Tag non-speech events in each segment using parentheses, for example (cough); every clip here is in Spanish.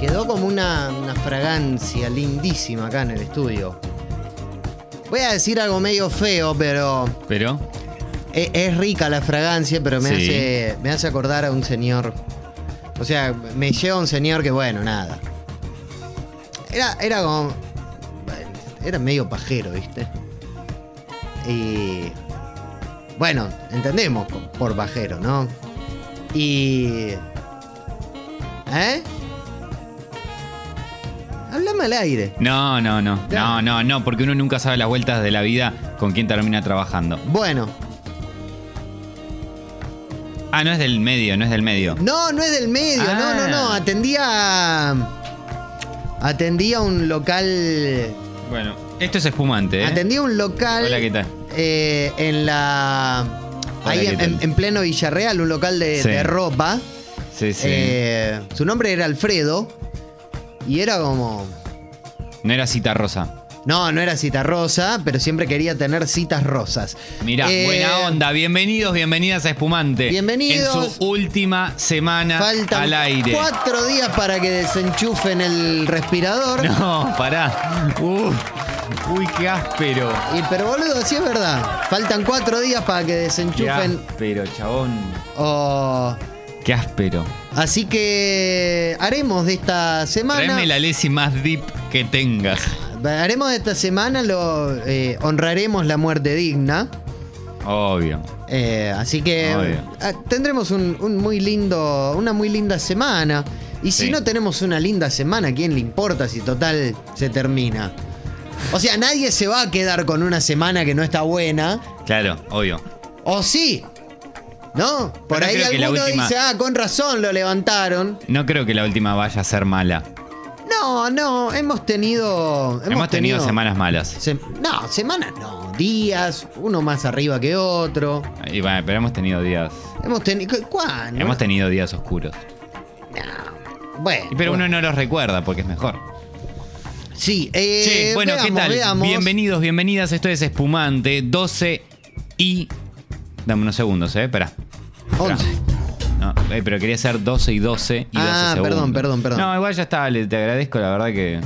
quedó como una, una fragancia lindísima acá en el estudio. Voy a decir algo medio feo, pero Pero, es, es rica la fragancia, pero me, Sí. hace, me hace acordar a un señor. O sea, me lleva a un señor que, bueno, nada. Era, era como. Era medio pajero, ¿viste? Y. Bueno, entendemos po- por pajero, ¿no? Y. ¿Eh? Háblame al aire. no, no, no, no, no, no, porque uno nunca sabe las vueltas de la vida con quién termina trabajando. Bueno, Ah, no es del medio, no es del medio. No, no es del medio, no, no, no. Ah. Atendía. Atendía un local. Bueno, esto es espumante, ¿eh? Atendía un local. Hola, ¿qué tal? eh, en la. Hola, ahí ¿qué en, tal? en- en pleno Villarreal, un local de, Sí. de ropa. Sí, sí. Eh, su nombre era Alfredo. Y era como. No era cita rosa. No, no era cita rosa, pero siempre quería tener citas rosas. Mirá, Eh, buena onda. Bienvenidos, bienvenidas a Espumante. Bienvenidos. En su última semana Faltan al aire. cuatro días para que desenchufen el respirador. No, pará. Uf. uy, qué áspero. Y, pero boludo, sí es verdad. Faltan cuatro días para que Qué desenchufen. áspero, chabón. Oh, Qué áspero. Así que haremos de esta semana. Tráeme la lesi más deep que tengas. Haremos de esta semana, lo eh, honraremos la muerte digna. Obvio. Eh, así que Obvio. ah, tendremos un, un muy lindo, una muy linda semana. Y si Sí. no tenemos una linda semana, ¿a quién le importa si total se termina? O sea, nadie se va a quedar con una semana que no está buena. Claro, obvio. ¿O sí? ¿No? Por ahí alguno última- dice, ah, con razón lo levantaron. No creo que la última vaya a ser mala. No, no, hemos tenido. Hemos, Hemos, tenido, semanas malas. se- no, semanas no, días, uno más arriba que otro. Y bueno, pero hemos tenido días. Hemos tenido. ¿Cuándo? Hemos tenido días oscuros. No. Bueno. Pero bueno. uno no los recuerda porque es mejor. Sí, eh, Che, bueno, ¿qué veamos, tal? veamos. Bienvenidos, bienvenidas. Esto es Espumante 12 y. Dame unos segundos, ¿eh? Espera. 11. No, eh, pero quería ser 12 y 12 y 12 Ah, perdón, perdón, perdón. No, igual ya está, le- te agradezco, la verdad que.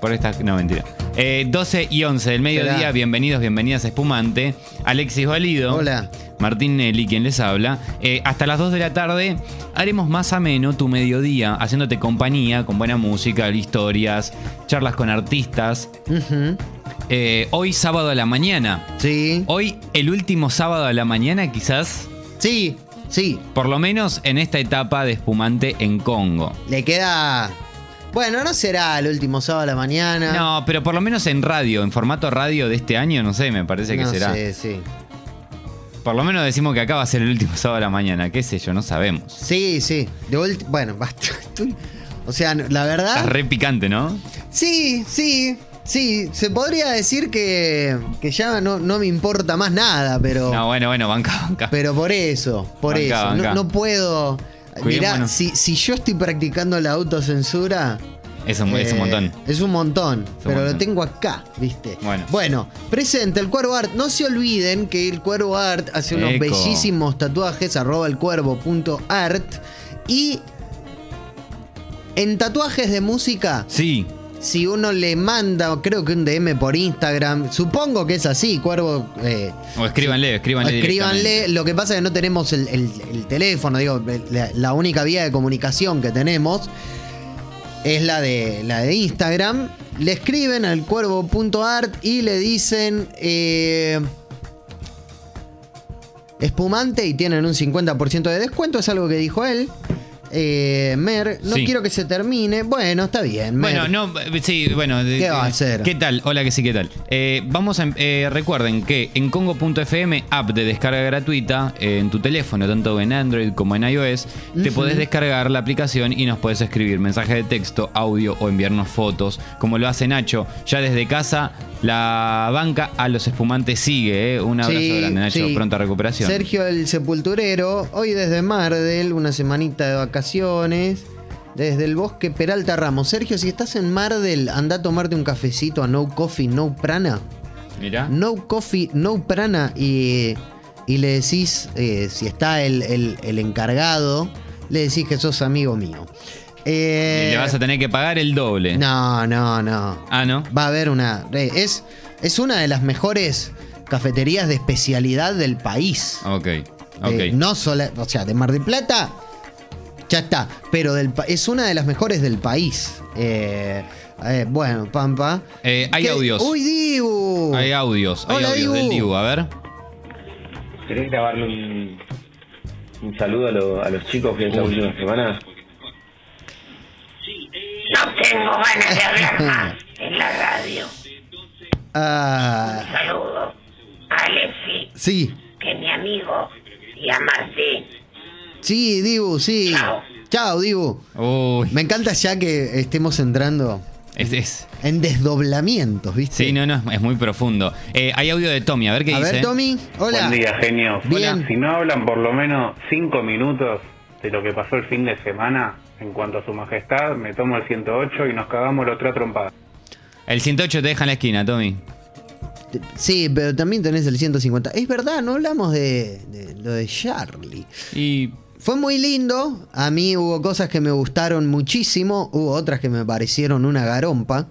Por esta. No, mentira. Eh, 12 y 11 del mediodía, bienvenidos, bienvenidas a Espumante. Alexis Valido. Hola. Martín Nelly, quien les habla. Eh, hasta las 2 de la tarde haremos más ameno tu mediodía, haciéndote compañía con buena música, historias, charlas con artistas. Eh, hoy sábado a la mañana. Sí. Hoy el último sábado a la mañana quizás, Sí, sí. por lo menos en esta etapa de espumante en Congo. Le queda. Bueno, no será el último sábado a la mañana. No, pero por lo menos en radio, en formato radio de este año, no sé, me parece que No será. sé, sí. Por lo menos decimos que acá va a ser el último (laughs) sábado a la mañana, qué sé yo, no sabemos. Sí, sí. De bueno, (laughs) basta. O sea, la verdad. Estás re picante, ¿no? Sí, sí. Sí, se podría decir que, que ya no, no me importa más nada, pero. No, bueno, bueno, banca, banca. Pero por eso, por eso. No, puedo. Mirá, si, si yo estoy practicando la autocensura. Es un, es un eh, montón. Es un montón, pero montón. lo tengo acá, ¿viste? Bueno. Bueno, presente el Cuervo Art. No se olviden que el Cuervo Art hace unos Eco. bellísimos tatuajes, arroba el cuervo.art. Y en tatuajes de música, Sí, si uno le manda, creo que un DM por Instagram, supongo que es así, Cuervo. eh, o escríbanle, escríbanle. Escríbanle, lo que pasa es que no tenemos el, el- el teléfono, digo, la, la única vía de comunicación que tenemos es la de, la de Instagram. Le escriben al cuervo.art y le dicen eh, espumante y tienen un 50% de descuento, es algo que dijo él. Eh, Mer, no Sí. quiero que se termine. Bueno, está bien. Mer. Bueno, no, eh, sí, bueno. de- ¿Qué va a eh, hacer? ¿Qué tal? Hola, que sí, ¿qué tal? Eh, vamos a, eh, recuerden que en Congo.fm, app de descarga gratuita, eh, en tu teléfono, tanto en Android como en iOS, te podés descargar la aplicación y nos podés escribir mensaje de texto, audio o enviarnos fotos, como lo hace Nacho. Ya desde casa, la banca a los espumantes sigue, ¿eh? Un abrazo Sí, grande, Nacho. sí. Pronta recuperación. Sergio el Sepulturero, hoy desde Mardel, una semanita de vacaciones. Desde el bosque Peralta Ramos. Sergio, si estás en Mardel, anda a tomarte un cafecito a No Coffee, No Prana. Mirá. No Coffee, No Prana. Y, y le decís, eh, si está el, el- el encargado, le decís que sos amigo mío. Eh, Y le vas a tener que pagar el doble. No, no, no. Ah, ¿no? Va a haber una. eh, Es, es una de las mejores cafeterías de especialidad del país. Ok, ok. Eh, no solo. O sea, de Mar del Plata. Ya está. Pero del, pa- es una de las mejores del país. Eh, eh, bueno, Pampa. Eh, hay ¿Qué? audios. ¡Uy, Dibu! Hay audios, hay Hola, audios del Dibu. A ver. ¿Querés grabarle un, un saludo a, lo- a los chicos que es la última semana? No tengo ganas de hablar más en la radio. Ah, Saludo a Alexi, sí. que es mi amigo, y a Martín. Sí, Dibu, sí. Chao. Chao, Dibu. Uy, Me encanta ya que estemos entrando es, es- en desdoblamientos, ¿viste? Sí, no, no, es muy profundo. Eh, hay audio de Tommy, a ver qué A dice. ver, Tommy. Hola. Buen día, genios. Bien. Si no hablan por lo menos cinco minutos de lo que pasó el fin de semana en cuanto a su majestad, me tomo el 108 y nos cagamos los tres trompadas. El 108 te deja en la esquina, Tommy. Sí, pero también tenés el 150. Es verdad, no hablamos de, de lo de Charlie. Y Fue muy lindo. A mí hubo cosas que me gustaron muchísimo. Hubo otras que me parecieron una garompa.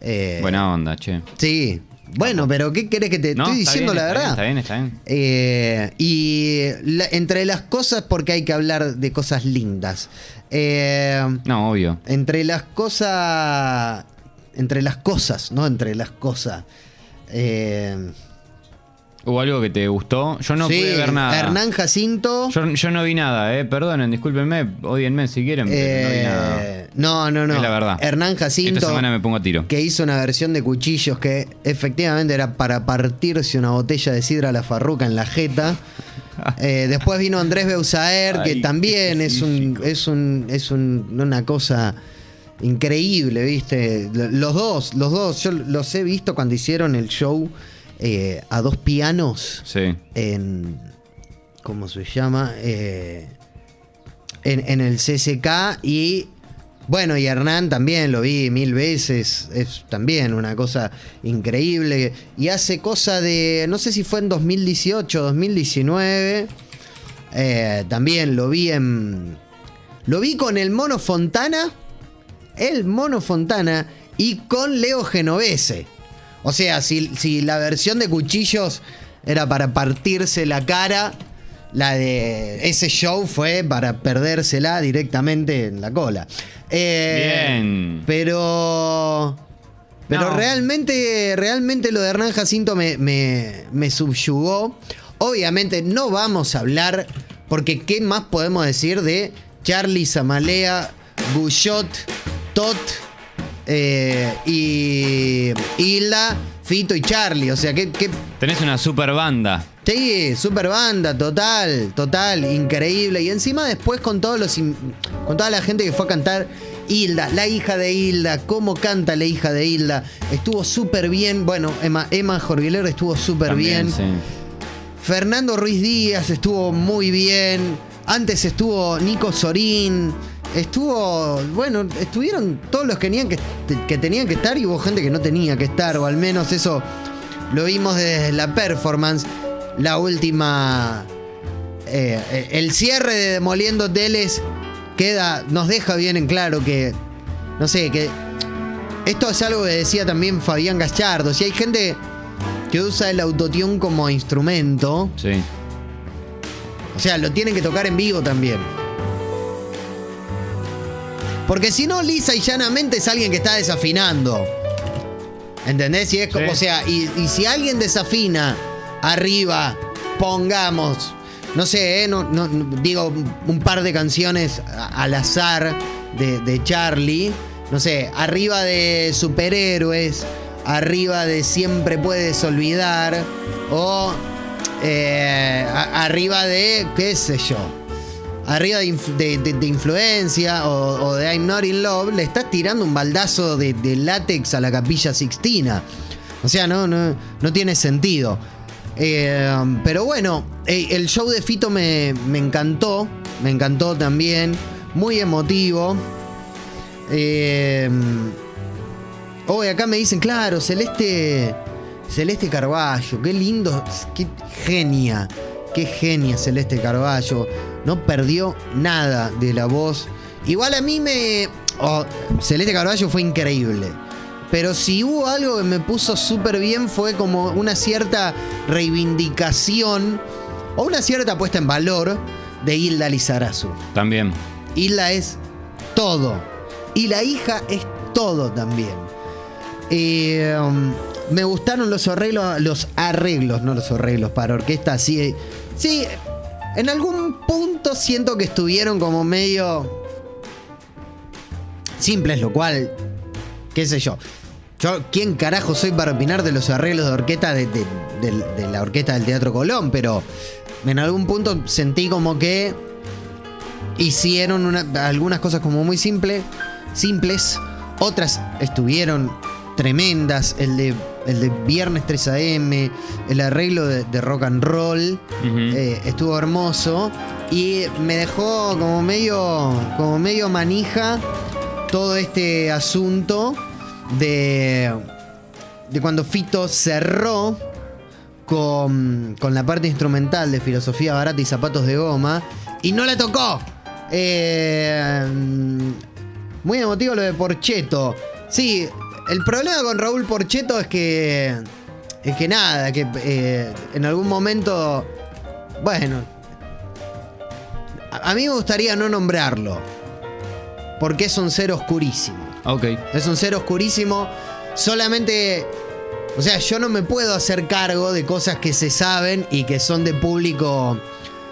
Eh, buena onda, che. Sí. Bueno, pero ¿qué querés que te No, estoy diciendo bien, la verdad? bien, Está bien, está bien. Eh, y la- entre las cosas, porque hay que hablar de cosas lindas. Eh, No, obvio. entre las cosas. Entre las cosas, ¿no? Entre las cosas. Eh, ¿Hubo algo que te gustó? Yo no sí, pude ver nada. Hernán Jacinto. Yo, yo no vi nada, eh. Perdonen, discúlpenme, odienme si quieren, pero no vi nada. eh, no, no, no. Es la verdad. Hernán Jacinto. Esta semana me pongo a tiro. que hizo una versión de cuchillos que efectivamente era para partirse una botella de sidra a la farruca en la jeta. (laughs) Eh, después vino Andrés Beusaer, que Ay, también es un, es un, es un- una cosa increíble, ¿viste? Los dos, los dos, yo los he visto cuando hicieron el show eh, a dos pianos Sí. en. ¿Cómo se llama? Eh, en, en el CCK y. Bueno, y Hernán también lo vi mil veces. Es también una cosa increíble. Y hace cosa de. No sé si fue en 2018 2019. eh, también lo vi en. Lo vi con el Mono Fontana. El Mono Fontana. Y con Leo Genovese. O sea, si, si la versión de cuchillos era para partirse la cara, la de ese show fue para perdérsela directamente en la cola. Eh, Bien. Pero. Pero No. realmente, realmente lo de Hernán Jacinto me, me, me subyugó. Obviamente no vamos a hablar, porque ¿qué más podemos decir de Charlie Zamalea, Guyot, Tot eh, y Hilda, Fito y Charlie? O sea, ¿qué, qué Tenés una super banda. Sí, super banda, total, total, increíble. Y encima después con todos los con toda la gente que fue a cantar Hilda, la hija de Hilda, cómo canta la hija de Hilda, estuvo súper bien. Bueno, Emma, Emma estuvo súper bien. sí. Fernando Ruiz Díaz estuvo muy bien. Antes estuvo Nico Sorín. Estuvo, bueno, estuvieron todos los que tenían que, que tenían que estar y hubo gente que no tenía que estar, o al menos eso lo vimos desde la performance. La última. eh, el cierre de Demoliendo Hoteles queda. Nos deja bien en claro que. No sé, que. Esto es algo que decía también Fabián Gallardo. Si hay gente que usa el autotune como instrumento, Sí. o sea, lo tienen que tocar en vivo también. Porque si no, lisa y llanamente es alguien que está desafinando. ¿Entendés? Y es como, Sí. o sea, y, y si alguien desafina arriba, pongamos, no sé, ¿eh? no, no- no- digo un par de canciones al azar de, de Charlie, no sé, arriba de superhéroes, arriba de siempre puedes olvidar, o eh, a- arriba de, qué sé yo, arriba de, inf- de- de- de influencia o, de I'm Not in Love, le estás tirando un baldazo de, látex a la capilla Sixtina. O sea, no, no, tiene sentido. Eh, pero bueno, eh, el show de Fito me, me encantó. Me encantó también. Muy emotivo. Eh, hoy acá me dicen, claro, Celeste. Celeste Carballo, qué lindo, qué genia, qué genia Celeste Carballo. No perdió nada de la voz Igual a mí me. oh, Celeste Carballo fue increíble. Pero si hubo algo que me puso súper bien fue como una cierta reivindicación o una cierta puesta en valor de Hilda Lizarazu. También. Hilda es todo. Y la hija es todo también. Eh, um, me gustaron los arreglos, los arreglos, no los arreglos para orquesta. Sí, sí, en algún punto siento que estuvieron como medio simples, lo cual, qué sé yo. Yo, ¿quién carajo soy para opinar de los arreglos de orquesta de, la orquesta del Teatro Colón? Pero en algún punto sentí como que hicieron una- algunas cosas como muy simple, simples, otras estuvieron tremendas, el de, el de Viernes 3 AM, el arreglo de, de rock and roll, eh, estuvo hermoso y me dejó como medio, como medio manija todo este asunto de, de cuando Fito cerró con, con la parte instrumental de Filosofía Barata y Zapatos de Goma y no la tocó. Eh, muy emotivo lo de Porcheto. Sí, el problema con Raúl Porcheto es que. Es que nada, que eh, en algún momento. Bueno. A, a mí me gustaría no nombrarlo. Porque es un ser oscurísimo. Ok. Es un ser oscurísimo. Solamente. O sea, yo no me puedo hacer cargo de cosas que se saben y que son de público.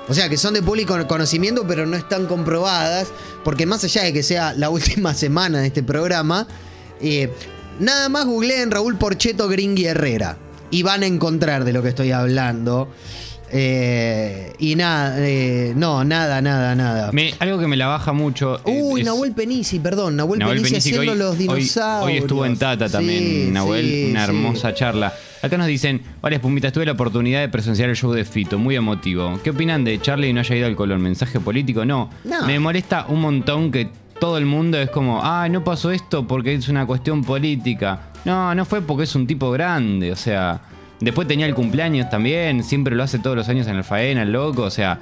O sea, que son de público conocimiento, pero no están comprobadas. Porque más allá de que sea la (laughs) última semana de este programa, eh, nada más googleen Raúl Porcheto Gringui Herrera. Y van a encontrar de lo que estoy hablando. Eh, y nada, eh, no, nada, nada, nada. Me- algo que me la baja mucho. Uy, es- Nahuel Penisi, perdón, Nahuel, Nahuel Penisi haciendo hoy- los dinosaurios. Hoy, estuvo en Tata también, Sí, Nahuel. sí, una sí. hermosa charla. Acá nos dicen, varias pumitas, tuve la oportunidad de presenciar el show de Fito, muy emotivo. ¿Qué opinan de Charlie no haya ido al Colón? ¿Mensaje político? No. No. Me molesta un montón que todo el mundo es como, ah, no pasó esto porque es una cuestión política. No, no fue porque es un tipo grande, o sea... Después tenía el cumpleaños también, siempre lo hace todos los años en el faena, el loco, o sea...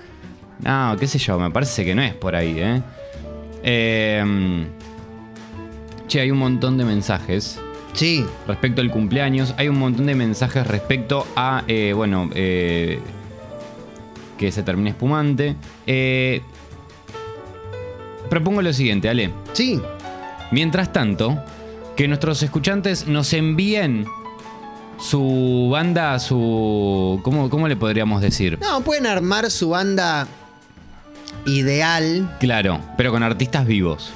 No, qué sé yo, me parece que no es por ahí, ¿eh? Eh, che, hay un montón de mensajes Sí, respecto al cumpleaños. Hay un montón de mensajes respecto a, eh, bueno, eh, que se termine espumante. Eh, propongo lo siguiente, Ale. sí. Mientras tanto, que nuestros escuchantes nos envíen su banda, su... ¿Cómo, cómo le podríamos decir? No, pueden armar su banda ideal. Claro, pero con artistas vivos.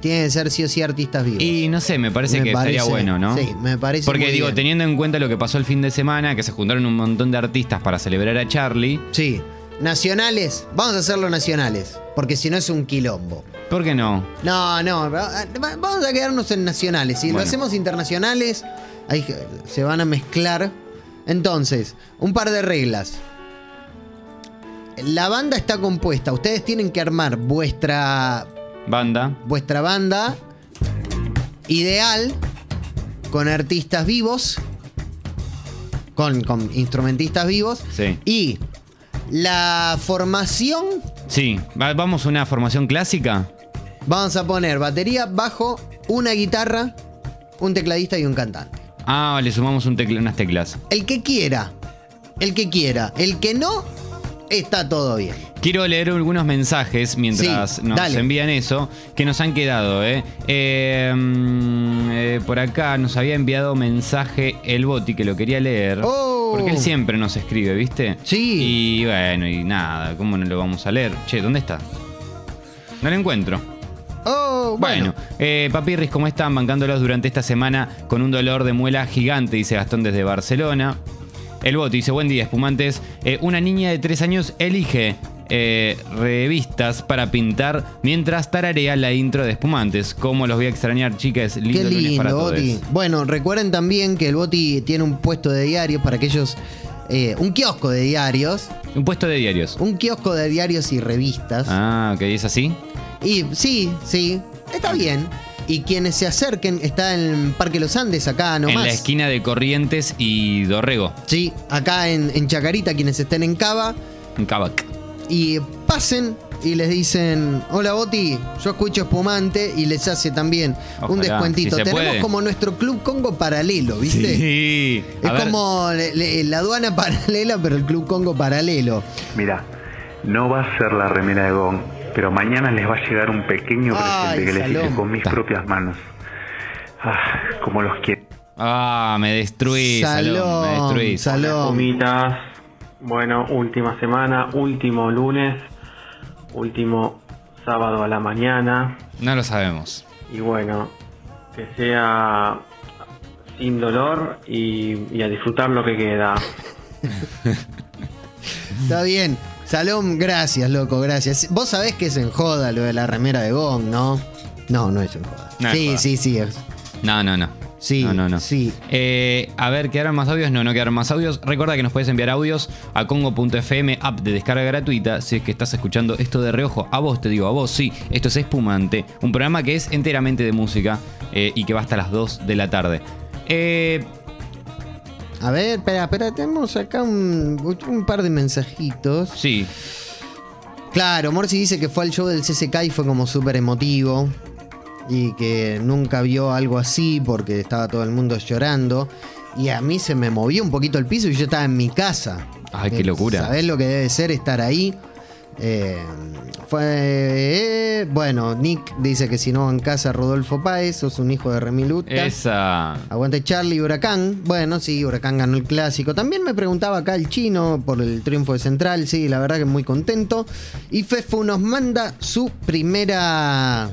Tienen que ser sí o sí artistas vivos. Y no sé, me parece Me que parece- estaría bueno, ¿no? sí, me parece Porque muy digo, bien. teniendo en cuenta lo que pasó el fin de semana, que se juntaron un montón de artistas para celebrar a Charlie, Sí. Nacionales, vamos a hacerlo nacionales. Porque si no es un quilombo. ¿por qué no? No, no, va- va- vamos a quedarnos en nacionales. Si lo hacemos internacionales, ahí se van a mezclar. Entonces, un par de reglas. La banda está compuesta. Ustedes tienen que armar vuestra, Banda. vuestra banda ideal con artistas vivos, con, con instrumentistas vivos. Sí. Y la formación, Sí, va- vamos a una formación clásica. vamos a poner batería, bajo, una guitarra, un tecladista y un cantante. Ah, le sumamos un tecla- unas teclas. El que quiera, el que quiera, el que no, está todo bien. Quiero leer algunos mensajes mientras Sí, nos dale. envían eso, que nos han quedado, ¿eh? Eh, mm, eh, Por acá nos había enviado mensaje el Boti, que lo quería leer. Oh. Porque él siempre nos escribe, ¿viste? Sí. Y bueno, y nada, ¿cómo no lo vamos a leer? Che, ¿dónde está? No lo encuentro. Oh, Bueno, bueno. eh, papirris, ¿cómo están? Bancándolos durante esta semana con un dolor de muela gigante, dice Gastón desde Barcelona. El Boti dice, buen día, espumantes. Eh, una niña de tres años elige eh, revistas para pintar mientras tararea la intro de espumantes. ¿Cómo los voy a extrañar, chicas? Lindo, Qué lunes para lindo, todos. Bueno, recuerden también que el Boti tiene un puesto de diarios para aquellos. eh, un kiosco de diarios. Un puesto de diarios. Un kiosco de diarios y revistas. Ah, ok, ¿es así? Y sí, sí, está bien. Y quienes se acerquen, está en Parque Los Andes, acá nomás. En la esquina de Corrientes y Dorrego, Sí, acá en, en Chacarita, quienes estén en Cava. en Cabac. Y pasen, y les dicen, hola Boti, yo escucho espumante y les hace también un descuentito. si Tenemos puede. como nuestro club Congo paralelo, ¿viste? Sí. Es ver, como la aduana (laughs) paralela, pero el club Congo paralelo. Mira, no va a ser la remera de Gon, pero mañana les va a llegar un pequeño Ay, presente que les hice con mis propias manos. Ah, como los quiero. Ah, me destruís, Salón. Me Salón, destruís. salón. Comitas, bueno, última semana, último lunes, último sábado a la mañana No lo sabemos. y bueno, que sea sin dolor y, y a disfrutar lo que queda. (laughs) Está bien. Salón, gracias, loco, gracias. Vos sabés que es en joda lo de la remera de Gong, ¿no? No, no es en joda. No es sí, joda. sí, sí, es- No, no, no. Sí, no, no, no. sí. Eh, a ver, ¿quedaron más audios? No, no quedaron más audios. Recuerda que nos puedes enviar audios a congo.fm, app de descarga gratuita, si es que estás escuchando esto de reojo. A vos te digo, a vos sí. Esto es Espumante, un programa que es enteramente de música eh, y que va hasta las 2 de la tarde. Eh, A ver, espera, espera, tenemos acá un, un par de mensajitos. sí, Claro, Morsi dice que fue al show del CCK y fue como súper emotivo. Y que nunca vio algo así porque estaba todo el mundo llorando. Y a mí se me movió un poquito el piso y yo estaba en mi casa. Ay, qué locura. ¿Sabés lo que debe ser estar ahí? Eh, fue. eh, bueno, Nick dice que si no en casa, Rodolfo Páez, sos un hijo de Remiluta. esa. Aguante Charlie Huracán. Bueno, sí, Huracán ganó el clásico. También me preguntaba acá el chino por el triunfo de Central. Sí, la verdad que muy contento. Y Fefu nos manda su primera.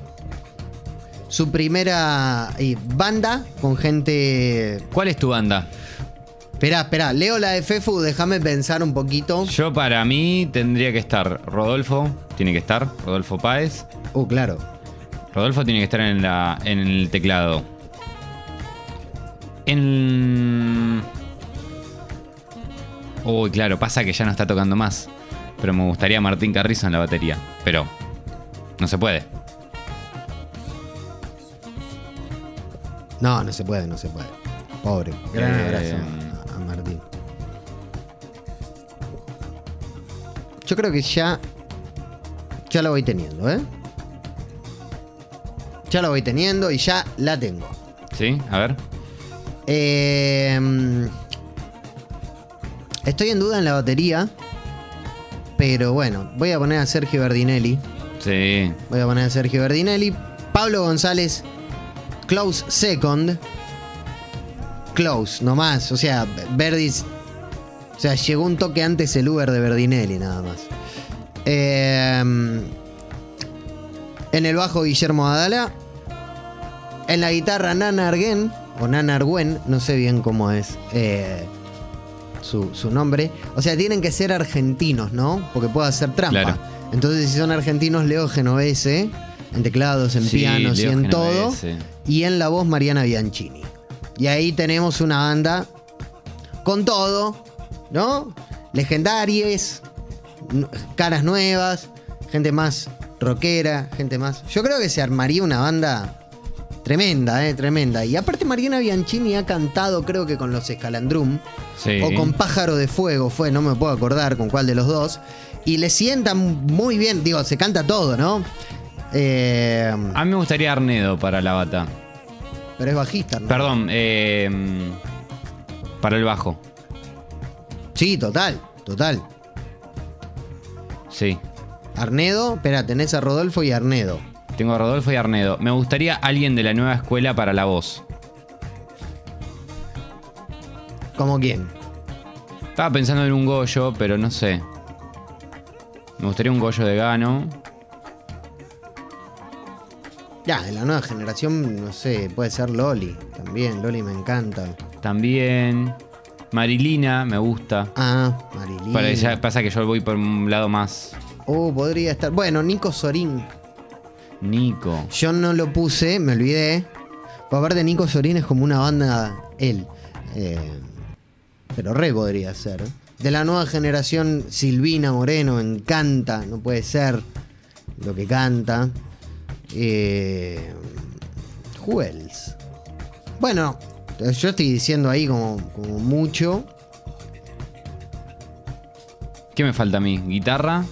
Su primera eh, banda con gente. ¿Cuál es tu banda? Esperá, esperá. Leo la de Fefu, déjame pensar un poquito. Yo para mí tendría que estar Rodolfo, tiene que estar, Rodolfo Páez. Uh, claro. Rodolfo tiene que estar en, la, en el teclado. En... Uy, claro, pasa que ya no está tocando más. Pero me gustaría Martín Carrizo en la batería. Pero no se puede. No, no se puede, no se puede. Pobre. Gran Eh, abrazo a, a Martín. Yo creo que ya. Ya la voy teniendo, ¿eh? Ya la voy teniendo y ya la tengo. ¿Sí? A ver. Eh, estoy en duda en la batería. Pero bueno, voy a poner a Sergio Berdinelli. Sí. Voy a poner a Sergio Berdinelli. Pablo González, close second. Close, nomás. O sea, Verdis. O sea, llegó un toque antes el Uber de Berdinelli, nada más. Eh, en el bajo, Guillermo Adala. En la guitarra, Nana Arguén. O Nana Argüen, no sé bien cómo es eh, su, su nombre. O sea, tienen que ser argentinos, ¿no? Porque puede hacer trampa. Claro. Entonces, si son argentinos, Leo Genovese. En teclados, en Sí, pianos y en todo. Y en la voz, Mariana Bianchini. Y ahí tenemos una banda con todo, ¿no? Legendarias, caras nuevas, gente más rockera, gente más. Yo creo que se armaría una banda tremenda, ¿eh? Tremenda. Y aparte, Mariana Bianchini ha cantado, creo que con los Escalandrum. Sí. O con Pájaro de Fuego fue, no me puedo acordar con cuál de los dos. Y le sienta muy bien, digo, se canta todo, ¿no? Eh, A mí me gustaría Arnedo para la bata. pero es bajista, ¿no? Perdón, eh, para el bajo. Sí, total, total. Sí. Arnedo, espera, tenés a Rodolfo y Arnedo. Tengo a Rodolfo y Arnedo. Me gustaría alguien de la nueva escuela para la voz. ¿Cómo quién? Estaba pensando en un Goyo, pero no sé. Me gustaría un Goyo de Gano. Ya, de la nueva generación, no sé, puede ser Loli también. Loli me encanta. También. Marilina, me gusta. Ah, ella pasa que yo voy por un lado más. Oh, podría estar. Bueno, Nico Sorín. Nico. Yo no lo puse, me olvidé. Por aparte, Nico Sorín es como una banda él. Eh, pero re podría ser. De la nueva generación, Silvina Moreno, me encanta, no puede ser lo que canta. Eh, who else? Bueno, yo estoy diciendo ahí como, como mucho. ¿Qué me falta a mí? ¿Guitarra?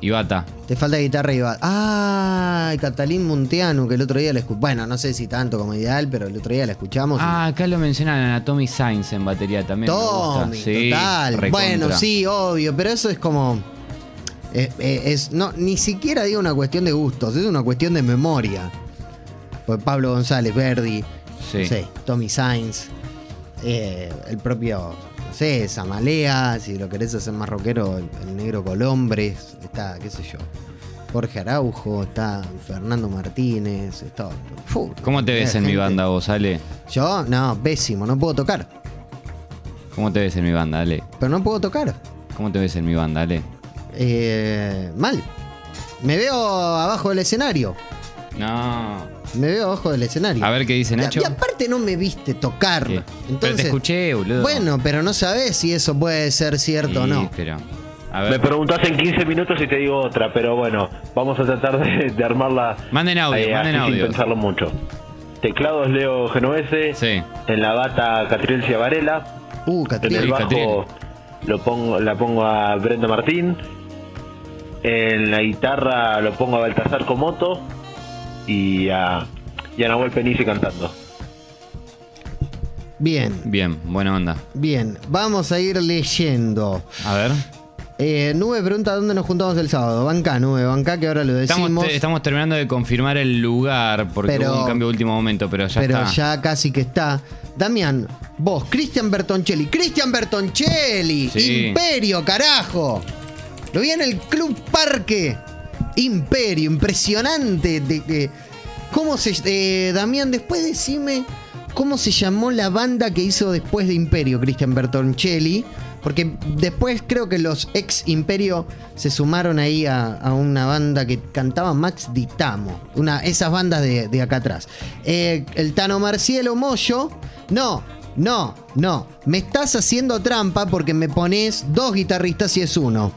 Y bata. Te falta guitarra y va. Ah, Catalín Munteanu, que el otro día la escuchamos. Bueno, no sé si tanto como ideal, pero el otro día la escuchamos. Ah, acá lo mencionan a Tommy Sainz en batería también. Tommy, Sí, total. recontra. Bueno, sí, obvio, pero eso es como. Eh, eh, es, no, ni siquiera digo una cuestión de gustos, es una cuestión de memoria. Pues Pablo González Verdi, Sí. no sé, Tommy Sainz, eh, el propio, no sé, Zamalea, si lo querés hacer más rockero, el, el negro Colombres, está, qué sé yo. Jorge Araujo, está Fernando Martínez, está. ¿Cómo te ves en mi banda vos, Ale? Yo, no, pésimo, no puedo tocar. ¿Cómo te ves en mi banda, Ale? Pero no puedo tocar. ¿Cómo te ves en mi banda, Ale? Eh, mal. Me veo abajo del escenario. No. Me veo abajo del escenario. A ver qué dice Nacho. Y, aparte no me viste tocar. Entonces, pero te escuché, boludo. Bueno, pero no sabés si eso puede ser cierto o no. pero. A Me preguntás en 15 minutos y te digo otra, pero bueno, vamos a tratar de, de armarla Manden audio, eh, manden así audio. sin pensarlo mucho. Teclados Leo Genovese, Sí. en la bata Catriel Ciavarela, Uh, en Catriel. el Sí, bajo Catriel. lo pongo, la pongo a Brenda Martín, en la guitarra lo pongo a Baltasar Comoto y a, y a Nahuel Penice cantando. Bien, Bien, buena onda. bien. Vamos a ir leyendo. A ver. Eh, Nube pregunta dónde nos juntamos el sábado. Banca, Nube, banca, que ahora lo decimos. Estamos, te- estamos terminando de confirmar el lugar porque Pero- hubo un cambio de último momento, pero ya pero está. ya casi que está. Damián, vos, Cristian Bertoncelli. ¡Cristian Bertoncelli! Sí. ¡Imperio, carajo! Lo vi en el Club Parque. Imperio, impresionante. De, ¿Cómo se. eh, Damián, después decime cómo se llamó la banda que hizo después de Imperio, Cristian Bertoncelli. Porque después creo que los ex Imperio se sumaron ahí a, una banda que cantaba Max Ditamo. Una, esas bandas de, de acá atrás. Eh, el Tano Marcielo Moyo. No, no, no. Me estás haciendo trampa porque me pones dos guitarristas y es uno.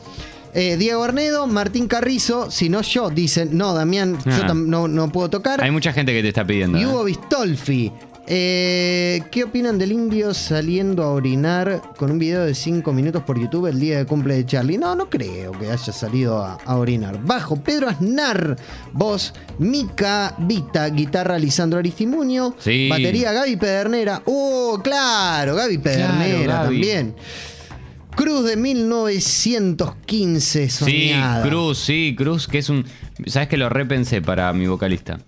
Eh, Diego Arnedo, Martín Carrizo, si no yo, dicen, no, Damián, yo Ah. no, no puedo tocar. Hay mucha gente que te está pidiendo. Y ¿eh? Hugo Bistolfi. Eh, ¿Qué opinan del indio saliendo a orinar con un video de 5 minutos por YouTube el día de cumple de Charlie? No, no creo que haya salido a, a orinar. Bajo, Pedro Aznar. Voz, Mica Vita. Guitarra, Lisandro Aristimuño. Sí. Batería, Gaby Pedernera. ¡Oh, claro! Gaby Pedernera Gaby. también. Cruz de 1915, Sí, soñada. Cruz, sí, Cruz, que es un. ¿Sabes que lo repensé para mi vocalista?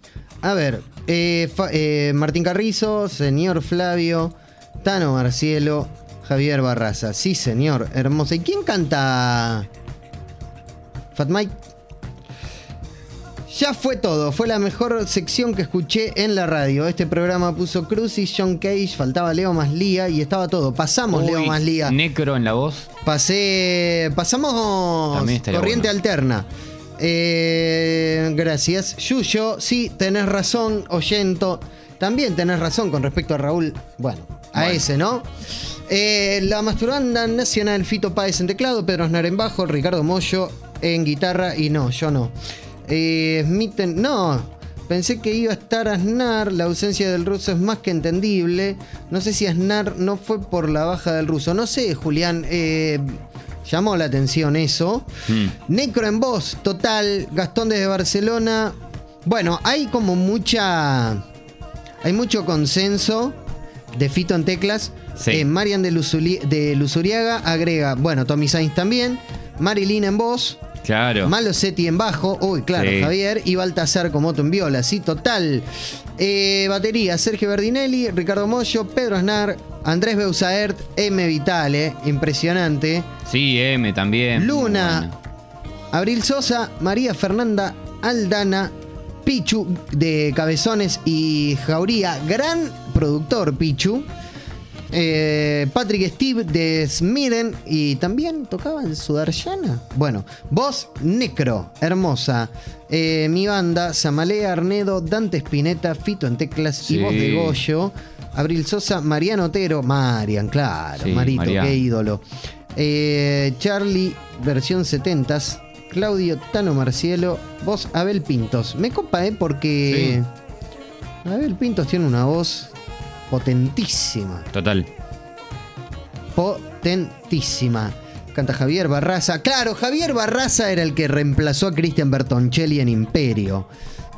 A ver, eh, Fa- eh, Martín Carrizo, señor Flavio, Tano Marcielo, Javier Barraza. Sí, señor, hermosa. ¿Y quién canta? Fat Mike. Ya fue todo, fue la mejor sección que escuché en la radio. Este programa puso Cruz y John Cage, faltaba Leo más Lía y estaba todo. Pasamos Leo más Lía. Necro en la voz. Pasé. Pasamos corriente bueno. alterna. Eh, gracias. Yuyo, sí, tenés razón, oyento. También tenés razón con respecto a Raúl. Bueno, a Bueno. ese, ¿no? Eh, la masturbanda nacional, Fito Páez en teclado, Pedro Aznar en bajo, Ricardo Mollo en guitarra y no, yo no. Eh, no, pensé que iba a estar Aznar, la ausencia del ruso es más que entendible. No sé si Aznar no fue por la baja del ruso. No sé, Julián, eh, llamó la atención eso. Mm. Necro en voz, total, Gastón desde Barcelona. Bueno, hay como mucha... Hay mucho consenso de Fito en teclas. Sí. Eh, Marian de, Luzuli- de Luzuriaga agrega, bueno, Tommy Sainz también. Marilyn en voz. Claro. Malosetti en bajo. Uy, claro, Sí. Javier. Y Baltasar como otro en viola. Sí, total. Eh, batería, Sergio Verdinelli, Ricardo Mollo, Pedro Aznar, Andrés Beusaert, M. Vitale. Impresionante. Sí, M también. Luna. Abril Sosa, María Fernanda Aldana, Pichu de Cabezones y Jauría, gran productor Pichu. Eh, Patrick Steve de Smiren y también tocaba en Sudarsana. Bueno, voz Necro, hermosa. Eh, mi banda, Samalea Arnedo, Dante Spinetta, Fito en teclas Sí. y voz de Goyo. Abril Sosa, Mariano Otero, Marian, claro, Sí, Marito, Marian. qué ídolo. Eh, Charlie, versión 70s. Claudio Tano Marcielo, voz Abel Pintos. Me copa, ¿eh? Porque Abel Pintos tiene una voz potentísima. Total. Potentísima. Canta Javier Barraza. Claro, Javier Barraza era el que reemplazó a Cristian Bertoncelli en Imperio.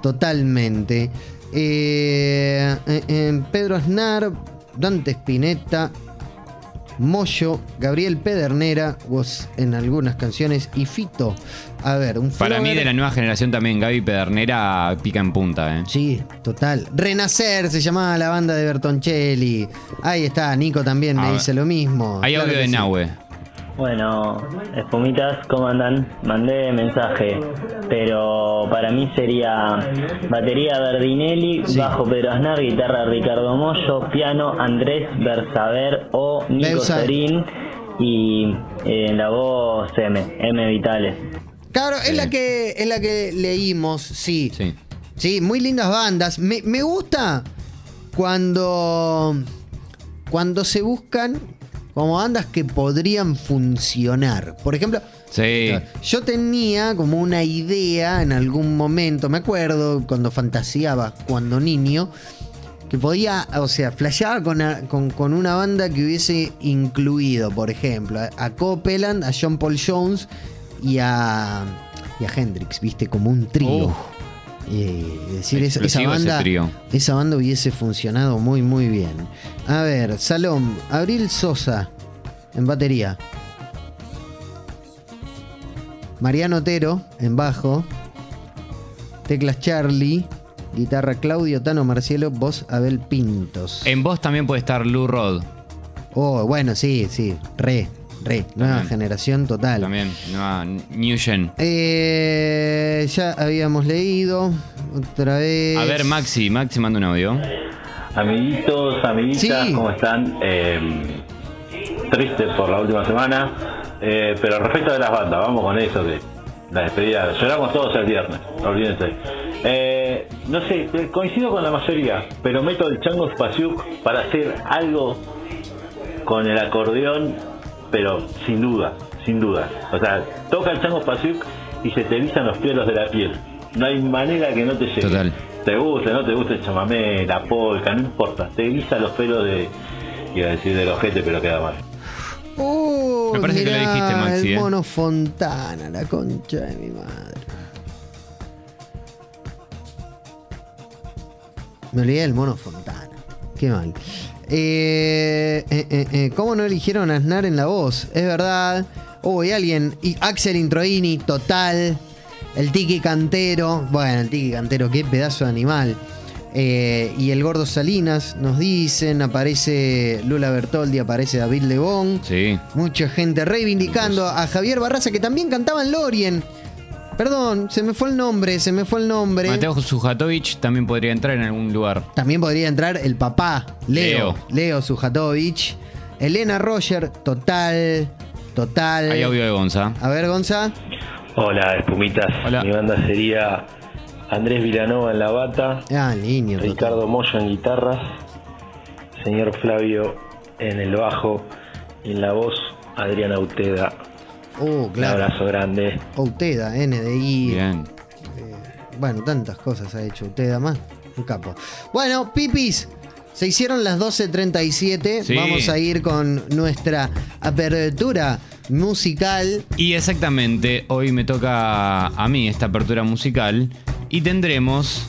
Totalmente. Eh, eh, eh, Pedro Aznar, Dante Spinetta, Moyo, Gabriel Pedernera, voz en algunas canciones, y Fito. A ver, un Para mí de la nueva generación también Gaby Pedernera pica en punta, ¿eh? Sí, total. Renacer se llamaba la banda de Bertoncelli. Ahí está, Nico también me ver. dice lo mismo. Hay Claro audio de sí. Nahue. Bueno, espumitas, ¿cómo andan? Mandé mensaje, pero para mí sería batería Verdinelli, Sí. bajo Pedro Aznar, guitarra Ricardo Mollo, piano Andrés Bersaber o Nico. Serín y eh, la voz M, M Vitales. Claro, es Sí. la que es la que leímos, sí. Sí. Sí, muy lindas bandas. Me, me gusta cuando cuando se buscan como bandas que podrían funcionar. Por ejemplo, Sí. yo tenía como una idea en algún momento, me acuerdo cuando fantaseaba cuando niño, que podía, o sea, flasheaba con, a- con, con una banda que hubiese incluido, por ejemplo, a, a Copeland, a John Paul Jones y a, y a Hendrix, viste, como un trío. Es decir, esa, banda, esa banda hubiese funcionado muy, muy bien. A ver, Salom, Abril Sosa en batería. Mariano Otero en bajo. Teclas Charlie. Guitarra Claudio Tano Marcielo. Voz Abel Pintos. En voz también puede estar Lou Rod. Oh, bueno, sí, sí. Re, re. Nueva También. generación total. También. Nueva New Gen. Eh, ya habíamos leído. Otra vez. A ver, Maxi. Maxi manda un audio. Amiguitos, amiguitas, Sí. ¿cómo están? Eh, triste por la última semana, eh, pero respecto de las bandas, vamos con eso de la despedida. Lloramos todos el viernes, olvídense. Eh, no sé, eh, coincido con la mayoría, pero meto el Chango Spasiuk para hacer algo con el acordeón, pero sin duda, sin duda. O sea, toca el Chango Spasiuk y se te erizan los pelos de la piel. No hay manera que no te llegue. Total. Te guste, no te guste el chamamé, la polka, no importa. Te eriza los pelos de. Iba a decir del ojete, pero queda mal. Oh, Me parece que lo dijiste, Maxi, El eh. mono Fontana, la concha de mi madre. Me olvidé del mono Fontana. Qué mal. Eh, eh, eh, eh, ¿Cómo no eligieron a Aznar en la voz? Es verdad. Oh, y alguien. Y Axel Introini, total. El Tiki Cantero. Bueno, el Tiki Cantero, qué pedazo de animal. Y el Gordo Salinas nos dicen. Aparece Lula Bertoldi, aparece David Lebón. Sí. Mucha gente reivindicando a Javier Barraza, que también cantaba en Lorien. Perdón, se me fue el nombre, se me fue el nombre. Mateo Sujatovic también podría entrar en algún lugar. También podría entrar el papá, Leo. Leo. Leo Sujatovic. Elena Roger, total, total. Hay audio de Gonza. A ver, Gonza. Hola, espumitas. Hola. Mi banda sería Andrés Vilanova en la bata, Ah, niño. total. Ricardo Moyo en guitarras, señor Flavio en el bajo y en la voz Adriana Uteda. Oh, Un claro. abrazo grande. Outeda, NDI. Bien. Bueno, tantas cosas ha hecho usted, además. Un capo. Bueno, pipis. Se hicieron las 12.37. Sí. Vamos a ir con nuestra apertura musical. Y exactamente, hoy me toca a mí esta apertura musical y tendremos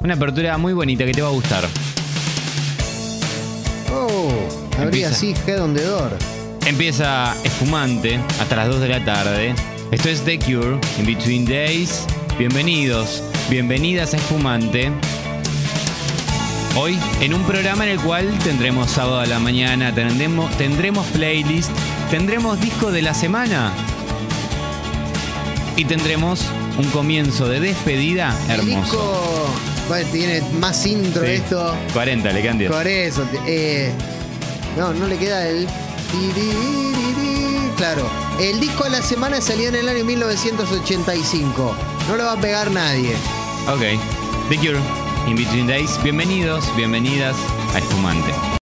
una apertura muy bonita que te va a gustar. Oh, habría así Head on the Door. Empieza espumante hasta las 2 de la tarde. Esto es The Cure, In Between Days. Bienvenidos, bienvenidas a Espumante. Hoy en un programa en el cual tendremos sábado a la mañana, tendremos, tendremos playlist, tendremos disco de la semana y tendremos un comienzo de despedida El hermoso. disco bueno, tiene más intro Sí. esto. 40, le quedan 10. Por eso. eh, no, no le queda el. Claro. El disco de la semana salió en el año 1985. No lo va a pegar nadie. Ok, The Cure, In Between Days. Bienvenidos, bienvenidas a Espumante.